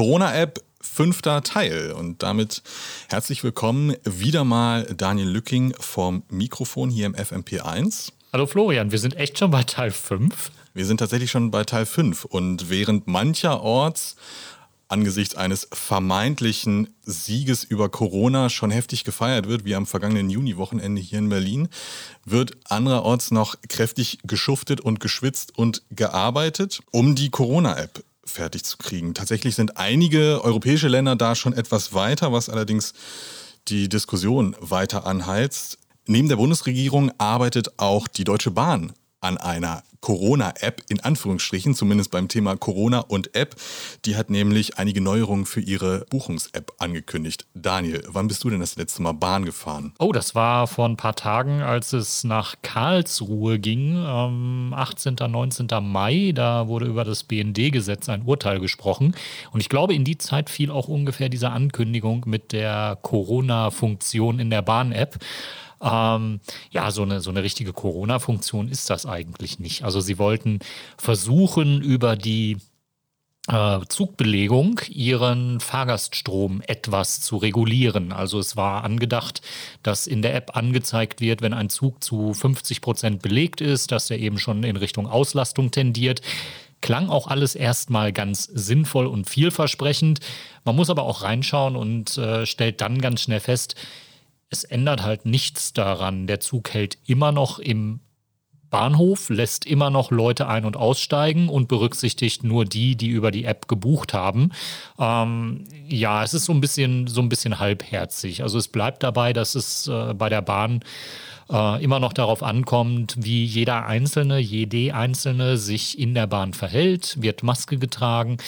Corona-App fünfter Teil. Und damit herzlich willkommen wieder mal Daniel Lücking vom Mikrofon hier im FMP1. Hallo Florian, wir sind echt schon bei Teil 5. Wir sind tatsächlich schon bei Teil 5 und während mancherorts angesichts eines vermeintlichen Sieges über Corona schon heftig gefeiert wird, wie am vergangenen Juni-Wochenende hier in Berlin, wird andererorts noch kräftig geschuftet und geschwitzt und gearbeitet, um die Corona-App fertig zu kriegen. Tatsächlich sind einige europäische Länder da schon etwas weiter, was allerdings die Diskussion weiter anheizt. Neben der Bundesregierung arbeitet auch die Deutsche Bahn an einer Corona-App, in Anführungsstrichen, zumindest beim Thema Corona und App. Die hat nämlich einige Neuerungen für ihre Buchungs-App angekündigt. Daniel, wann bist du denn das letzte Mal Bahn gefahren? Oh, das war vor ein paar Tagen, als es nach Karlsruhe ging, ähm, 18. 19. Mai. Da wurde über das BND-Gesetz ein Urteil gesprochen. Und ich glaube, in die Zeit fiel auch ungefähr diese Ankündigung mit der Corona-Funktion in der Bahn-App. Ähm, ja, so eine, so eine richtige Corona-Funktion ist das eigentlich nicht. Also sie wollten versuchen, über die äh, Zugbelegung ihren Fahrgaststrom etwas zu regulieren. Also es war angedacht, dass in der App angezeigt wird, wenn ein Zug zu 50 Prozent belegt ist, dass er eben schon in Richtung Auslastung tendiert. Klang auch alles erstmal ganz sinnvoll und vielversprechend. Man muss aber auch reinschauen und äh, stellt dann ganz schnell fest, es ändert halt nichts daran. Der Zug hält immer noch im Bahnhof, lässt immer noch Leute ein- und aussteigen und berücksichtigt nur die, die über die App gebucht haben. Ähm, ja, es ist so ein bisschen, so ein bisschen halbherzig. Also es bleibt dabei, dass es äh, bei der Bahn äh, immer noch darauf ankommt, wie jeder Einzelne, jede Einzelne sich in der Bahn verhält. Wird Maske getragen?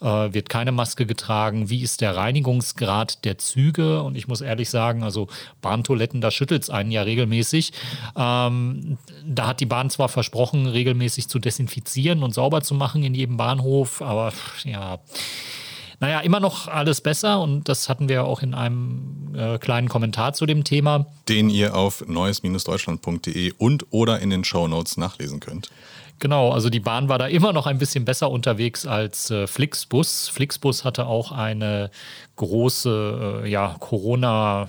Äh, wird keine Maske getragen? Wie ist der Reinigungsgrad der Züge? Und ich muss ehrlich sagen, also Bahntoiletten, da schüttelt es einen ja regelmäßig. Ähm, da hat die Bahn zwar versprochen, regelmäßig zu desinfizieren und sauber zu machen in jedem Bahnhof, aber ja. Naja, immer noch alles besser und das hatten wir auch in einem äh, kleinen Kommentar zu dem Thema. Den ihr auf neues-deutschland.de und oder in den Show Notes nachlesen könnt. Genau, also die Bahn war da immer noch ein bisschen besser unterwegs als äh, Flixbus. Flixbus hatte auch eine große äh, ja, Corona-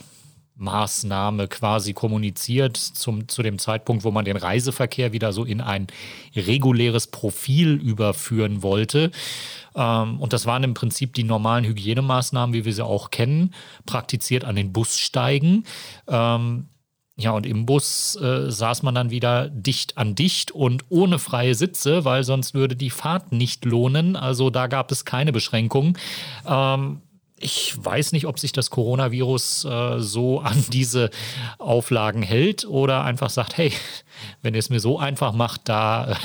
Maßnahme quasi kommuniziert zum, zu dem Zeitpunkt, wo man den Reiseverkehr wieder so in ein reguläres Profil überführen wollte. Ähm, und das waren im Prinzip die normalen Hygienemaßnahmen, wie wir sie auch kennen, praktiziert an den Bussteigen. Ähm, ja, und im Bus äh, saß man dann wieder dicht an dicht und ohne freie Sitze, weil sonst würde die Fahrt nicht lohnen. Also da gab es keine Beschränkungen. Ähm, ich weiß nicht, ob sich das Coronavirus äh, so an diese Auflagen hält oder einfach sagt, hey, wenn ihr es mir so einfach macht, da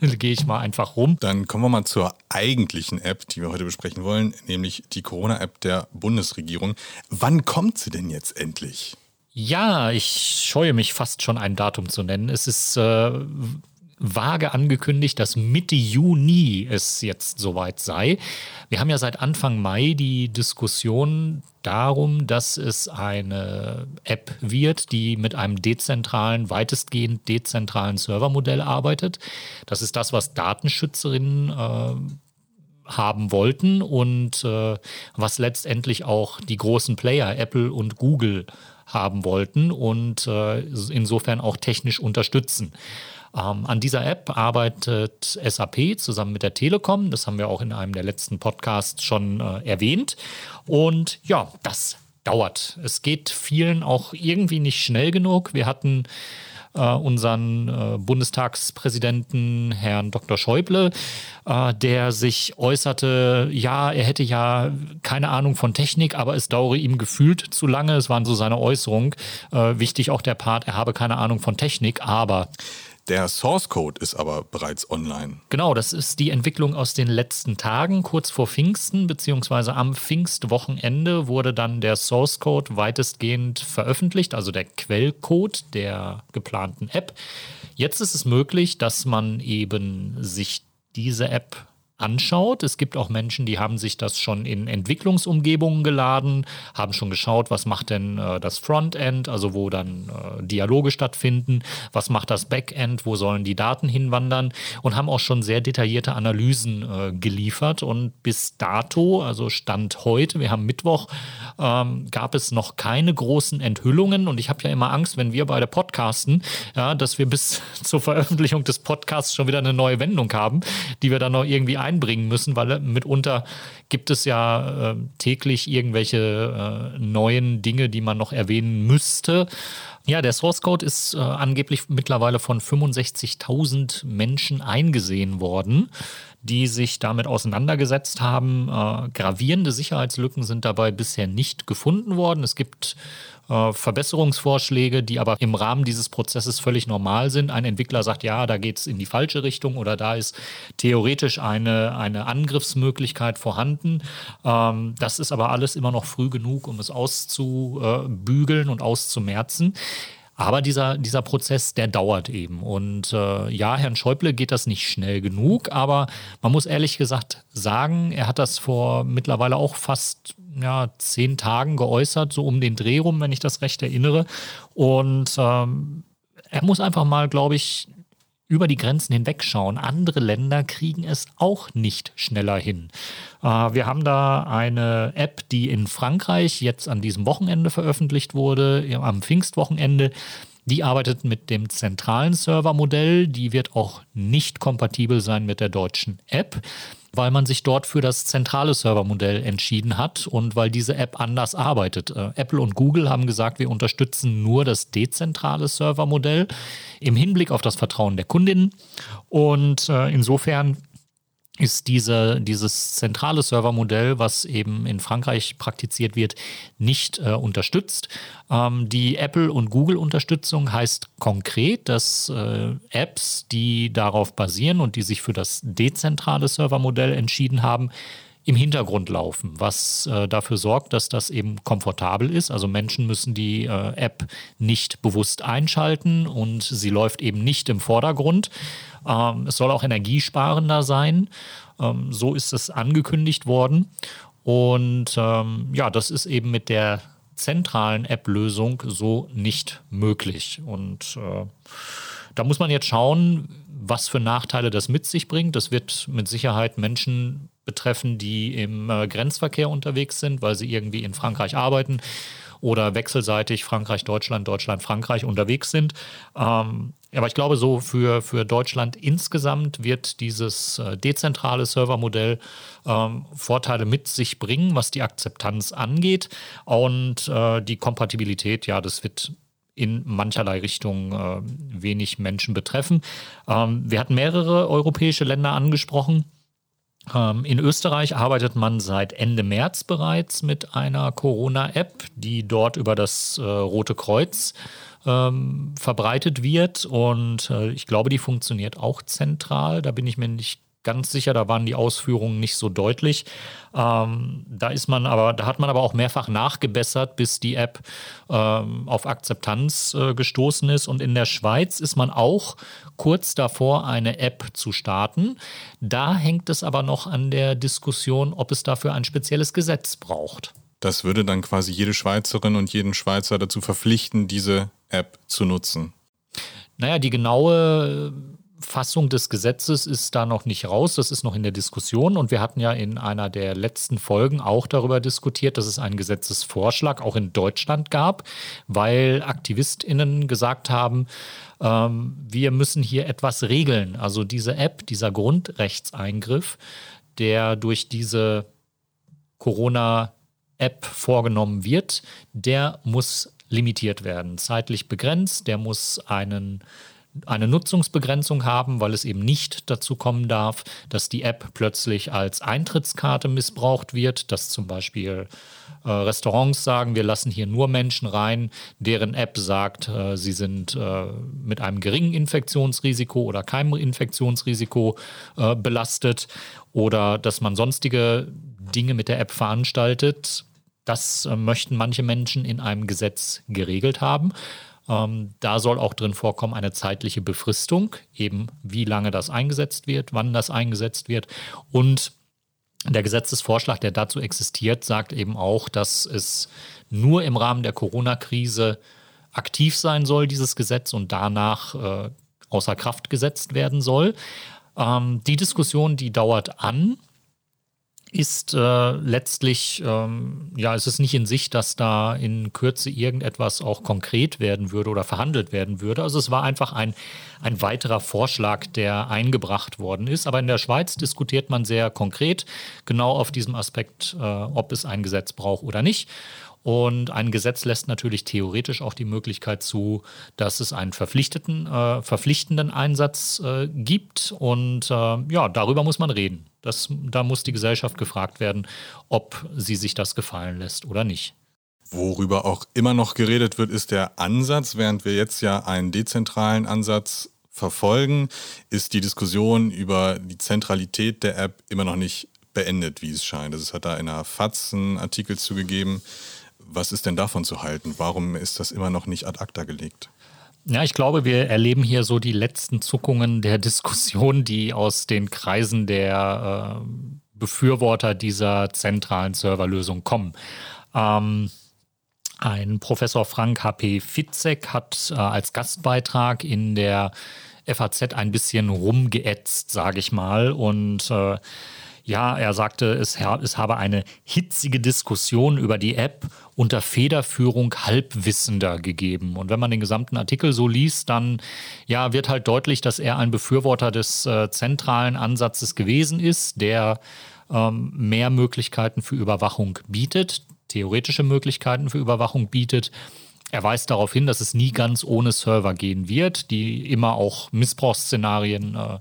äh, gehe ich mal einfach rum. Dann kommen wir mal zur eigentlichen App, die wir heute besprechen wollen, nämlich die Corona-App der Bundesregierung. Wann kommt sie denn jetzt endlich? Ja, ich scheue mich fast schon ein Datum zu nennen. Es ist äh, vage angekündigt, dass Mitte Juni es jetzt soweit sei. Wir haben ja seit Anfang Mai die Diskussion darum, dass es eine App wird, die mit einem dezentralen, weitestgehend dezentralen Servermodell arbeitet. Das ist das, was Datenschützerinnen äh, haben wollten und äh, was letztendlich auch die großen Player Apple und Google haben wollten und äh, insofern auch technisch unterstützen. Ähm, an dieser App arbeitet SAP zusammen mit der Telekom. Das haben wir auch in einem der letzten Podcasts schon äh, erwähnt. Und ja, das dauert. Es geht vielen auch irgendwie nicht schnell genug. Wir hatten äh, unseren äh, Bundestagspräsidenten Herrn Dr. Schäuble, äh, der sich äußerte, ja, er hätte ja keine Ahnung von Technik, aber es dauere ihm gefühlt zu lange. Es waren so seine Äußerungen. Wichtig auch der Part, er habe keine Ahnung von Technik, aber der Source Code ist aber bereits online. Genau, das ist die Entwicklung aus den letzten Tagen, kurz vor Pfingsten, beziehungsweise am Pfingstwochenende wurde dann der Source Code weitestgehend veröffentlicht, also der Quellcode der geplanten App. Jetzt ist es möglich, dass man eben sich diese App anschaut. Es gibt auch Menschen, die haben sich das schon in Entwicklungsumgebungen geladen, haben schon geschaut, was macht denn äh, das Frontend, also wo dann äh, Dialoge stattfinden, was macht das Backend, wo sollen die Daten hinwandern und haben auch schon sehr detaillierte Analysen äh, geliefert. Und bis dato, also Stand heute, wir haben Mittwoch, ähm, gab es noch keine großen Enthüllungen. Und ich habe ja immer Angst, wenn wir beide podcasten, ja, dass wir bis zur Veröffentlichung des Podcasts schon wieder eine neue Wendung haben, die wir dann noch irgendwie einbringen müssen, weil mitunter gibt es ja äh, täglich irgendwelche äh, neuen Dinge, die man noch erwähnen müsste. Ja, der Source Code ist äh, angeblich mittlerweile von 65.000 Menschen eingesehen worden, die sich damit auseinandergesetzt haben. Äh, gravierende Sicherheitslücken sind dabei bisher nicht gefunden worden. Es gibt äh, Verbesserungsvorschläge, die aber im Rahmen dieses Prozesses völlig normal sind. Ein Entwickler sagt, ja, da geht es in die falsche Richtung oder da ist theoretisch eine, eine Angriffsmöglichkeit vorhanden. Ähm, das ist aber alles immer noch früh genug, um es auszubügeln und auszumerzen. Aber dieser, dieser Prozess, der dauert eben. Und äh, ja, Herrn Schäuble geht das nicht schnell genug, aber man muss ehrlich gesagt sagen, er hat das vor mittlerweile auch fast ja, zehn Tagen geäußert, so um den Dreh rum, wenn ich das recht erinnere. Und ähm, er muss einfach mal, glaube ich, über die Grenzen hinwegschauen. Andere Länder kriegen es auch nicht schneller hin. Äh, wir haben da eine App, die in Frankreich jetzt an diesem Wochenende veröffentlicht wurde, am Pfingstwochenende. Die arbeitet mit dem zentralen Servermodell. Die wird auch nicht kompatibel sein mit der deutschen App weil man sich dort für das zentrale Servermodell entschieden hat und weil diese App anders arbeitet. Äh, Apple und Google haben gesagt, wir unterstützen nur das dezentrale Servermodell im Hinblick auf das Vertrauen der Kundinnen. Und äh, insofern ist diese, dieses zentrale Servermodell, was eben in Frankreich praktiziert wird, nicht äh, unterstützt. Ähm, die Apple- und Google-Unterstützung heißt konkret, dass äh, Apps, die darauf basieren und die sich für das dezentrale Servermodell entschieden haben, im Hintergrund laufen, was äh, dafür sorgt, dass das eben komfortabel ist. Also Menschen müssen die äh, App nicht bewusst einschalten und sie läuft eben nicht im Vordergrund. Ähm, es soll auch energiesparender sein. Ähm, so ist es angekündigt worden. Und ähm, ja, das ist eben mit der zentralen App-Lösung so nicht möglich. Und äh, da muss man jetzt schauen, was für Nachteile das mit sich bringt. Das wird mit Sicherheit Menschen betreffen, die im äh, Grenzverkehr unterwegs sind, weil sie irgendwie in Frankreich arbeiten oder wechselseitig Frankreich, Deutschland, Deutschland, Frankreich unterwegs sind. Ähm, aber ich glaube, so für, für Deutschland insgesamt wird dieses äh, dezentrale Servermodell ähm, Vorteile mit sich bringen, was die Akzeptanz angeht. Und äh, die Kompatibilität, ja, das wird in mancherlei Richtung äh, wenig Menschen betreffen. Ähm, wir hatten mehrere europäische Länder angesprochen. Ähm, in Österreich arbeitet man seit Ende März bereits mit einer Corona-App, die dort über das äh, Rote Kreuz ähm, verbreitet wird. Und äh, ich glaube, die funktioniert auch zentral. Da bin ich mir nicht ganz sicher, da waren die Ausführungen nicht so deutlich. Ähm, da ist man aber, da hat man aber auch mehrfach nachgebessert, bis die App ähm, auf Akzeptanz äh, gestoßen ist. Und in der Schweiz ist man auch kurz davor, eine App zu starten. Da hängt es aber noch an der Diskussion, ob es dafür ein spezielles Gesetz braucht. Das würde dann quasi jede Schweizerin und jeden Schweizer dazu verpflichten, diese App zu nutzen. Naja, die genaue Fassung des Gesetzes ist da noch nicht raus, das ist noch in der Diskussion und wir hatten ja in einer der letzten Folgen auch darüber diskutiert, dass es einen Gesetzesvorschlag auch in Deutschland gab, weil Aktivistinnen gesagt haben, ähm, wir müssen hier etwas regeln. Also diese App, dieser Grundrechtseingriff, der durch diese Corona-App vorgenommen wird, der muss limitiert werden, zeitlich begrenzt, der muss einen eine Nutzungsbegrenzung haben, weil es eben nicht dazu kommen darf, dass die App plötzlich als Eintrittskarte missbraucht wird, dass zum Beispiel äh, Restaurants sagen, wir lassen hier nur Menschen rein, deren App sagt, äh, sie sind äh, mit einem geringen Infektionsrisiko oder keinem Infektionsrisiko äh, belastet oder dass man sonstige Dinge mit der App veranstaltet. Das äh, möchten manche Menschen in einem Gesetz geregelt haben. Ähm, da soll auch drin vorkommen eine zeitliche Befristung, eben wie lange das eingesetzt wird, wann das eingesetzt wird. Und der Gesetzesvorschlag, der dazu existiert, sagt eben auch, dass es nur im Rahmen der Corona-Krise aktiv sein soll, dieses Gesetz, und danach äh, außer Kraft gesetzt werden soll. Ähm, die Diskussion, die dauert an ist äh, letztlich, ähm, ja, es ist nicht in Sicht, dass da in Kürze irgendetwas auch konkret werden würde oder verhandelt werden würde. Also es war einfach ein, ein weiterer Vorschlag, der eingebracht worden ist. Aber in der Schweiz diskutiert man sehr konkret genau auf diesem Aspekt, äh, ob es ein Gesetz braucht oder nicht. Und ein Gesetz lässt natürlich theoretisch auch die Möglichkeit zu, dass es einen verpflichteten, äh, verpflichtenden Einsatz äh, gibt. Und äh, ja, darüber muss man reden. Das, da muss die Gesellschaft gefragt werden, ob sie sich das gefallen lässt oder nicht. Worüber auch immer noch geredet wird, ist der Ansatz. Während wir jetzt ja einen dezentralen Ansatz verfolgen, ist die Diskussion über die Zentralität der App immer noch nicht beendet, wie es scheint. Also es hat da in der FAZ einen Artikel zugegeben, was ist denn davon zu halten? Warum ist das immer noch nicht ad acta gelegt? Ja, ich glaube, wir erleben hier so die letzten Zuckungen der Diskussion, die aus den Kreisen der äh, Befürworter dieser zentralen Serverlösung kommen. Ähm, ein Professor Frank H.P. Fitzek hat äh, als Gastbeitrag in der FAZ ein bisschen rumgeätzt, sage ich mal, und äh, ja, er sagte, es, es habe eine hitzige Diskussion über die App unter Federführung Halbwissender gegeben. Und wenn man den gesamten Artikel so liest, dann ja, wird halt deutlich, dass er ein Befürworter des äh, zentralen Ansatzes gewesen ist, der ähm, mehr Möglichkeiten für Überwachung bietet, theoretische Möglichkeiten für Überwachung bietet. Er weist darauf hin, dass es nie ganz ohne Server gehen wird, die immer auch Missbrauchsszenarien äh,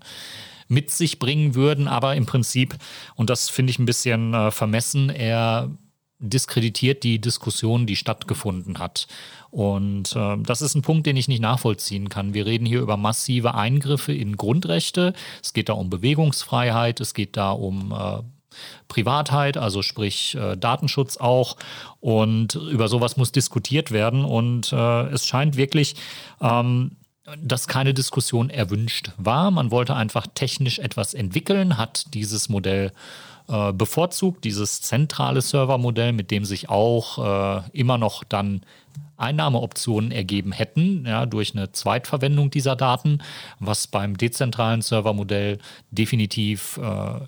mit sich bringen würden. Aber im Prinzip, und das finde ich ein bisschen äh, vermessen, er diskreditiert die Diskussion, die stattgefunden hat. Und äh, das ist ein Punkt, den ich nicht nachvollziehen kann. Wir reden hier über massive Eingriffe in Grundrechte. Es geht da um Bewegungsfreiheit, es geht da um äh, Privatheit, also sprich äh, Datenschutz auch. Und über sowas muss diskutiert werden. Und äh, es scheint wirklich ähm, dass keine Diskussion erwünscht war. Man wollte einfach technisch etwas entwickeln, hat dieses Modell äh, bevorzugt, dieses zentrale Servermodell, mit dem sich auch äh, immer noch dann Einnahmeoptionen ergeben hätten, ja, durch eine Zweitverwendung dieser Daten, was beim dezentralen Servermodell definitiv äh,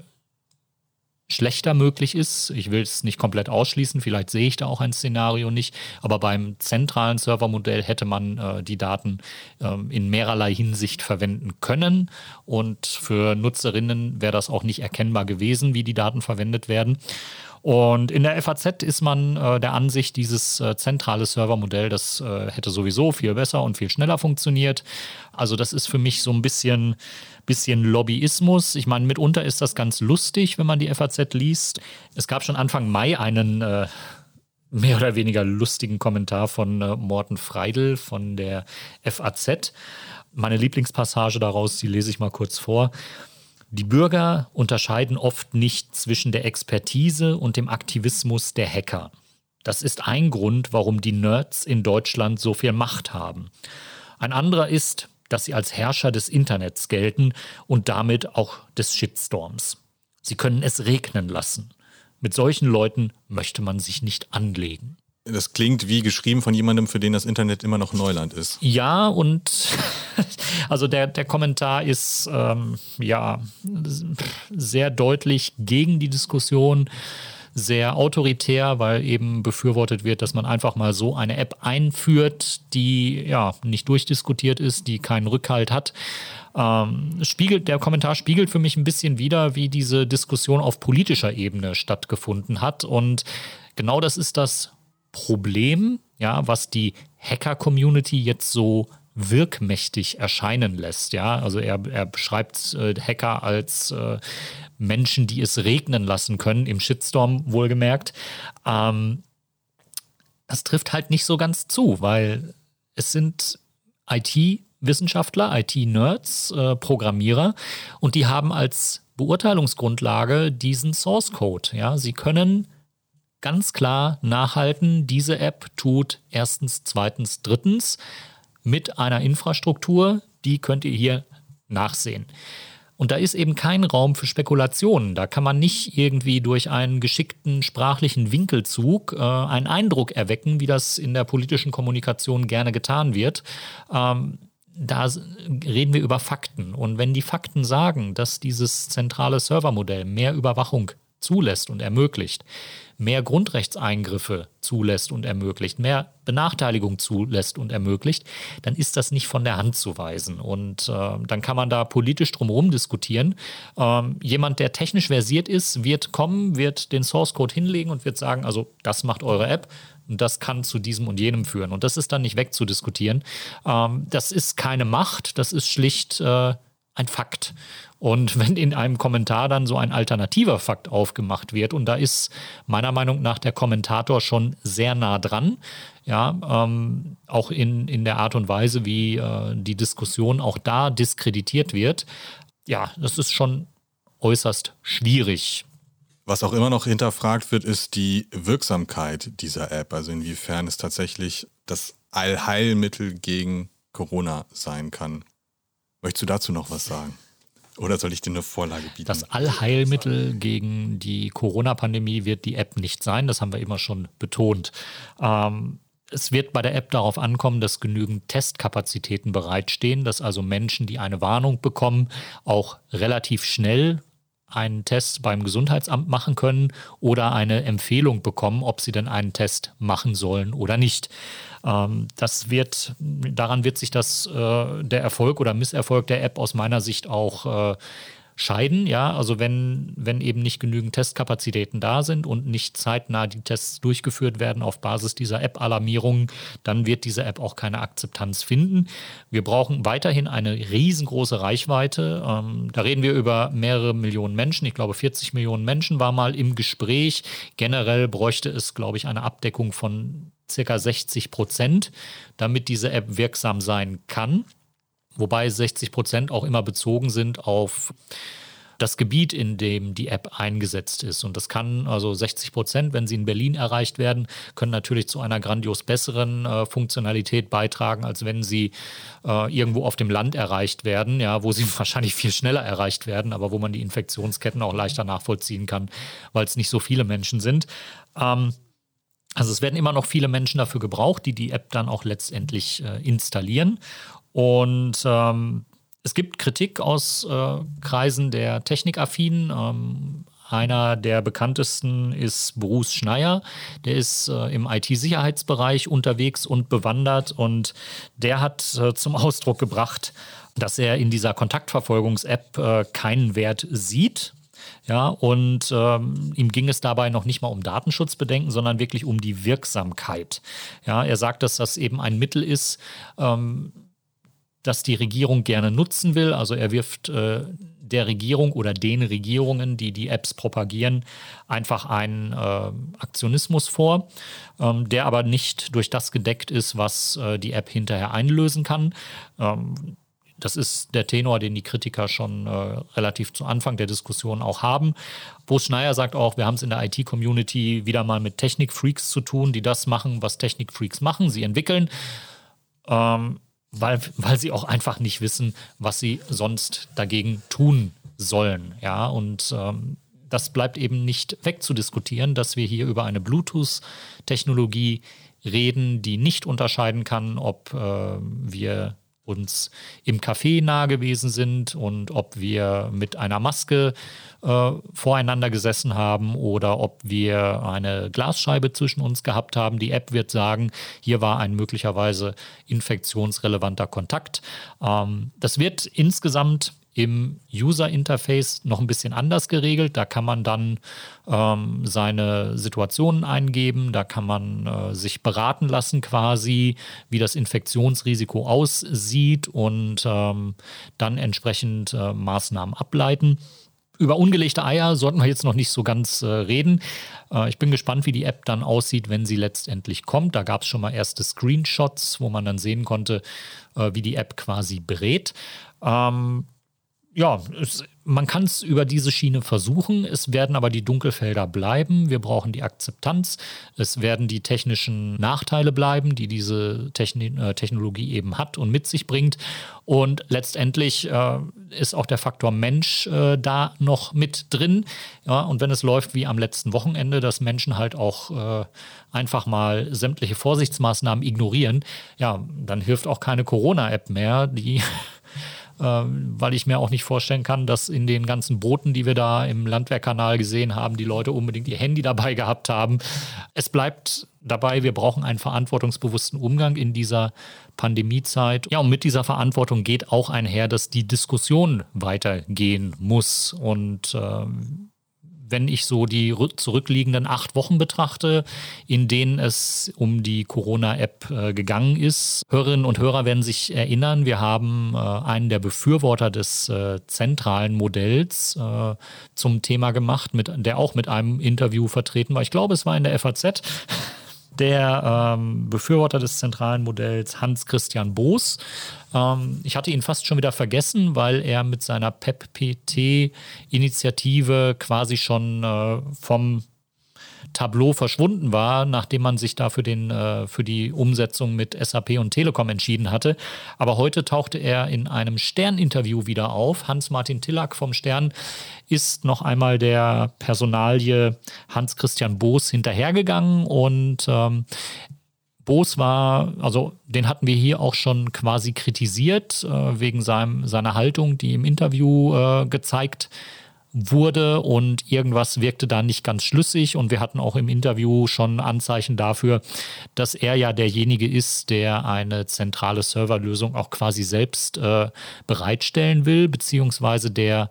schlechter möglich ist. Ich will es nicht komplett ausschließen, vielleicht sehe ich da auch ein Szenario nicht, aber beim zentralen Servermodell hätte man äh, die Daten ähm, in mehrerlei Hinsicht verwenden können und für Nutzerinnen wäre das auch nicht erkennbar gewesen, wie die Daten verwendet werden. Und in der FAZ ist man äh, der Ansicht, dieses äh, zentrale Servermodell, das äh, hätte sowieso viel besser und viel schneller funktioniert. Also das ist für mich so ein bisschen, bisschen Lobbyismus. Ich meine, mitunter ist das ganz lustig, wenn man die FAZ liest. Es gab schon Anfang Mai einen äh, mehr oder weniger lustigen Kommentar von äh, Morten Freidel von der FAZ. Meine Lieblingspassage daraus, die lese ich mal kurz vor. Die Bürger unterscheiden oft nicht zwischen der Expertise und dem Aktivismus der Hacker. Das ist ein Grund, warum die Nerds in Deutschland so viel Macht haben. Ein anderer ist, dass sie als Herrscher des Internets gelten und damit auch des Shitstorms. Sie können es regnen lassen. Mit solchen Leuten möchte man sich nicht anlegen. Das klingt wie geschrieben von jemandem, für den das Internet immer noch Neuland ist. Ja, und also der, der Kommentar ist ähm, ja sehr deutlich gegen die Diskussion, sehr autoritär, weil eben befürwortet wird, dass man einfach mal so eine App einführt, die ja nicht durchdiskutiert ist, die keinen Rückhalt hat. Ähm, spiegelt, der Kommentar spiegelt für mich ein bisschen wider, wie diese Diskussion auf politischer Ebene stattgefunden hat. Und genau das ist das Problem, ja, was die Hacker-Community jetzt so wirkmächtig erscheinen lässt. Ja, also er, er beschreibt äh, Hacker als äh, Menschen, die es regnen lassen können, im Shitstorm wohlgemerkt. Ähm, das trifft halt nicht so ganz zu, weil es sind IT-Wissenschaftler, IT-Nerds, äh, Programmierer und die haben als Beurteilungsgrundlage diesen Source Code. Ja, sie können ganz klar nachhalten, diese App tut erstens, zweitens, drittens. Mit einer Infrastruktur, die könnt ihr hier nachsehen. Und da ist eben kein Raum für Spekulationen. Da kann man nicht irgendwie durch einen geschickten sprachlichen Winkelzug äh, einen Eindruck erwecken, wie das in der politischen Kommunikation gerne getan wird. Ähm, da reden wir über Fakten. Und wenn die Fakten sagen, dass dieses zentrale Servermodell mehr Überwachung zulässt und ermöglicht, mehr Grundrechtseingriffe zulässt und ermöglicht, mehr Benachteiligung zulässt und ermöglicht, dann ist das nicht von der Hand zu weisen. Und äh, dann kann man da politisch drumherum diskutieren. Ähm, jemand, der technisch versiert ist, wird kommen, wird den Source Code hinlegen und wird sagen, also das macht eure App. Und das kann zu diesem und jenem führen. Und das ist dann nicht wegzudiskutieren. Ähm, das ist keine Macht, das ist schlicht äh, ein Fakt. Und wenn in einem Kommentar dann so ein alternativer Fakt aufgemacht wird, und da ist meiner Meinung nach der Kommentator schon sehr nah dran, ja, ähm, auch in, in der Art und Weise, wie äh, die Diskussion auch da diskreditiert wird, ja, das ist schon äußerst schwierig. Was auch immer noch hinterfragt wird, ist die Wirksamkeit dieser App, also inwiefern es tatsächlich das Allheilmittel gegen Corona sein kann. Möchtest du dazu noch was sagen? Oder soll ich dir eine Vorlage bieten? Das Allheilmittel gegen die Corona-Pandemie wird die App nicht sein. Das haben wir immer schon betont. Ähm, es wird bei der App darauf ankommen, dass genügend Testkapazitäten bereitstehen, dass also Menschen, die eine Warnung bekommen, auch relativ schnell einen Test beim Gesundheitsamt machen können oder eine Empfehlung bekommen, ob sie denn einen Test machen sollen oder nicht. Ähm, das wird, daran wird sich das, äh, der Erfolg oder Misserfolg der App aus meiner Sicht auch äh, scheiden. Ja, also wenn, wenn eben nicht genügend Testkapazitäten da sind und nicht zeitnah die Tests durchgeführt werden auf Basis dieser App-Alarmierungen, dann wird diese App auch keine Akzeptanz finden. Wir brauchen weiterhin eine riesengroße Reichweite. Ähm, da reden wir über mehrere Millionen Menschen. Ich glaube, 40 Millionen Menschen war mal im Gespräch. Generell bräuchte es, glaube ich, eine Abdeckung von circa 60 Prozent, damit diese App wirksam sein kann wobei 60 Prozent auch immer bezogen sind auf das Gebiet, in dem die App eingesetzt ist. Und das kann also 60 Prozent, wenn sie in Berlin erreicht werden, können natürlich zu einer grandios besseren äh, Funktionalität beitragen, als wenn sie äh, irgendwo auf dem Land erreicht werden, ja, wo sie wahrscheinlich viel schneller erreicht werden, aber wo man die Infektionsketten auch leichter nachvollziehen kann, weil es nicht so viele Menschen sind. Ähm, also es werden immer noch viele Menschen dafür gebraucht, die die App dann auch letztendlich äh, installieren. Und ähm, es gibt Kritik aus äh, Kreisen der Technikaffinen. Ähm, einer der bekanntesten ist Bruce Schneier. Der ist äh, im IT-Sicherheitsbereich unterwegs und bewandert und der hat äh, zum Ausdruck gebracht, dass er in dieser Kontaktverfolgungs-App äh, keinen Wert sieht. Ja, und ähm, ihm ging es dabei noch nicht mal um Datenschutzbedenken, sondern wirklich um die Wirksamkeit. Ja, er sagt, dass das eben ein Mittel ist, ähm, das die Regierung gerne nutzen will. Also er wirft äh, der Regierung oder den Regierungen, die die Apps propagieren, einfach einen äh, Aktionismus vor, ähm, der aber nicht durch das gedeckt ist, was äh, die App hinterher einlösen kann. Ähm, das ist der Tenor, den die Kritiker schon äh, relativ zu Anfang der Diskussion auch haben. Bo Schneier sagt auch, wir haben es in der IT-Community wieder mal mit Technikfreaks zu tun, die das machen, was Technikfreaks machen. Sie entwickeln. Ähm, weil, weil sie auch einfach nicht wissen, was sie sonst dagegen tun sollen. Ja, und ähm, das bleibt eben nicht wegzudiskutieren, dass wir hier über eine Bluetooth-Technologie reden, die nicht unterscheiden kann, ob äh, wir uns im Café nahe gewesen sind und ob wir mit einer Maske äh, voreinander gesessen haben oder ob wir eine Glasscheibe zwischen uns gehabt haben. Die App wird sagen, hier war ein möglicherweise infektionsrelevanter Kontakt. Ähm, das wird insgesamt im User-Interface noch ein bisschen anders geregelt. Da kann man dann ähm, seine Situationen eingeben, da kann man äh, sich beraten lassen quasi, wie das Infektionsrisiko aussieht und ähm, dann entsprechend äh, Maßnahmen ableiten. Über ungelegte Eier sollten wir jetzt noch nicht so ganz äh, reden. Äh, ich bin gespannt, wie die App dann aussieht, wenn sie letztendlich kommt. Da gab es schon mal erste Screenshots, wo man dann sehen konnte, äh, wie die App quasi berät. Ähm, ja, es, man kann es über diese Schiene versuchen. Es werden aber die Dunkelfelder bleiben. Wir brauchen die Akzeptanz. Es werden die technischen Nachteile bleiben, die diese Techni äh, Technologie eben hat und mit sich bringt. Und letztendlich äh, ist auch der Faktor Mensch äh, da noch mit drin. Ja, und wenn es läuft wie am letzten Wochenende, dass Menschen halt auch äh, einfach mal sämtliche Vorsichtsmaßnahmen ignorieren, ja, dann hilft auch keine Corona-App mehr, die weil ich mir auch nicht vorstellen kann, dass in den ganzen Booten, die wir da im Landwehrkanal gesehen haben, die Leute unbedingt ihr Handy dabei gehabt haben. Es bleibt dabei, wir brauchen einen verantwortungsbewussten Umgang in dieser Pandemiezeit. Ja, und mit dieser Verantwortung geht auch einher, dass die Diskussion weitergehen muss. Und ähm, wenn ich so die zurückliegenden acht Wochen betrachte, in denen es um die Corona-App äh, gegangen ist. Hörerinnen und Hörer werden sich erinnern, wir haben äh, einen der Befürworter des äh, zentralen Modells äh, zum Thema gemacht, mit, der auch mit einem Interview vertreten war. Ich glaube, es war in der FAZ der ähm, Befürworter des zentralen Modells Hans-Christian Boos. Ähm, ich hatte ihn fast schon wieder vergessen, weil er mit seiner PEP-PT-Initiative quasi schon äh, vom Tableau verschwunden war, nachdem man sich da für, den, äh, für die Umsetzung mit SAP und Telekom entschieden hatte. Aber heute tauchte er in einem Stern-Interview wieder auf. Hans-Martin Tillack vom Stern ist noch einmal der Personalie Hans-Christian Boos hinterhergegangen und ähm, Boos war, also den hatten wir hier auch schon quasi kritisiert, äh, wegen seinem, seiner Haltung, die im Interview äh, gezeigt wurde und irgendwas wirkte da nicht ganz schlüssig. Und wir hatten auch im Interview schon Anzeichen dafür, dass er ja derjenige ist, der eine zentrale Serverlösung auch quasi selbst äh, bereitstellen will, beziehungsweise der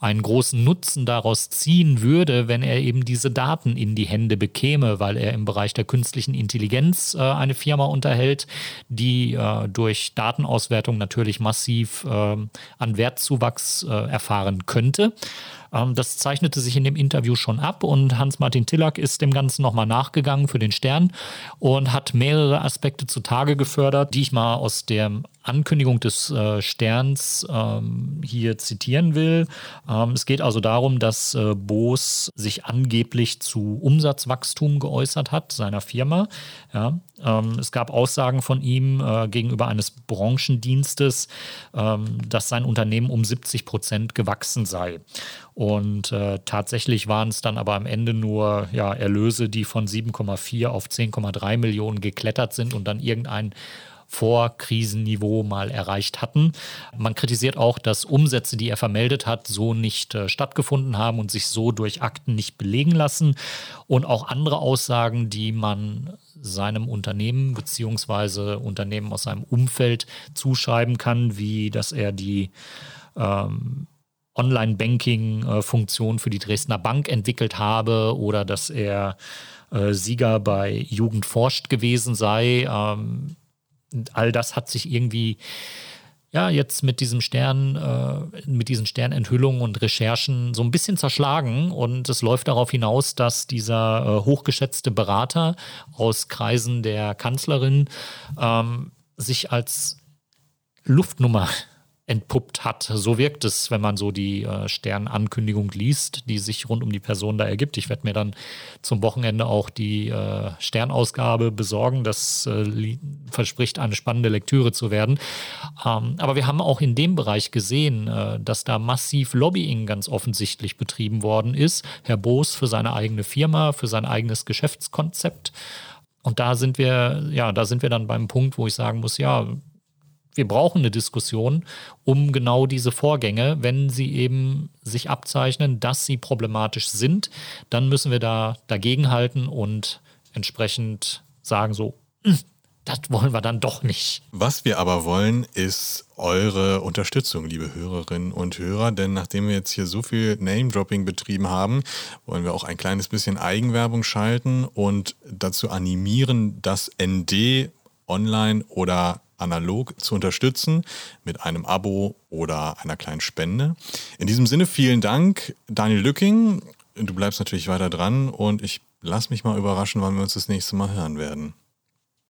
einen großen Nutzen daraus ziehen würde, wenn er eben diese Daten in die Hände bekäme, weil er im Bereich der künstlichen Intelligenz äh, eine Firma unterhält, die äh, durch Datenauswertung natürlich massiv äh, an Wertzuwachs äh, erfahren könnte. Ähm, das zeichnete sich in dem Interview schon ab und Hans-Martin Tillack ist dem Ganzen nochmal nachgegangen für den Stern und hat mehrere Aspekte zutage gefördert, die ich mal aus der Ankündigung des äh, Sterns ähm, hier zitieren will. Ähm, es geht also darum, dass äh, Boos sich angeblich zu Umsatzwachstum geäußert hat, seiner Firma. Ja, ähm, es gab Aussagen von ihm äh, gegenüber eines Branchendienstes, ähm, dass sein Unternehmen um 70 Prozent gewachsen sei. Äh, tatsächlich waren es dann aber am Ende nur ja, Erlöse, die von 7,4 auf 10,3 Millionen geklettert sind und dann irgendein Vorkrisenniveau mal erreicht hatten. Man kritisiert auch, dass Umsätze, die er vermeldet hat, so nicht äh, stattgefunden haben und sich so durch Akten nicht belegen lassen. Und auch andere Aussagen, die man seinem Unternehmen bzw. Unternehmen aus seinem Umfeld zuschreiben kann, wie dass er die ähm, Online-Banking-Funktion für die Dresdner Bank entwickelt habe oder dass er äh, Sieger bei Jugend forscht gewesen sei. Ähm, all das hat sich irgendwie ja, jetzt mit diesem Stern, äh, mit diesen Sternenthüllungen und Recherchen so ein bisschen zerschlagen. Und es läuft darauf hinaus, dass dieser äh, hochgeschätzte Berater aus Kreisen der Kanzlerin ähm, sich als Luftnummer entpuppt hat. So wirkt es, wenn man so die äh, Sternankündigung liest, die sich rund um die Person da ergibt. Ich werde mir dann zum Wochenende auch die äh, Sternausgabe besorgen. Das äh, verspricht eine spannende Lektüre zu werden. Ähm, aber wir haben auch in dem Bereich gesehen, äh, dass da massiv Lobbying ganz offensichtlich betrieben worden ist. Herr Boos für seine eigene Firma, für sein eigenes Geschäftskonzept. Und da sind wir, ja, da sind wir dann beim Punkt, wo ich sagen muss, ja, wir brauchen eine Diskussion um genau diese Vorgänge. Wenn sie eben sich abzeichnen, dass sie problematisch sind, dann müssen wir da dagegenhalten und entsprechend sagen so, hm, das wollen wir dann doch nicht. Was wir aber wollen, ist eure Unterstützung, liebe Hörerinnen und Hörer. Denn nachdem wir jetzt hier so viel Name-Dropping betrieben haben, wollen wir auch ein kleines bisschen Eigenwerbung schalten und dazu animieren, dass ND online oder analog zu unterstützen mit einem Abo oder einer kleinen Spende. In diesem Sinne vielen Dank, Daniel Lücking. Du bleibst natürlich weiter dran und ich lass mich mal überraschen, wann wir uns das nächste Mal hören werden.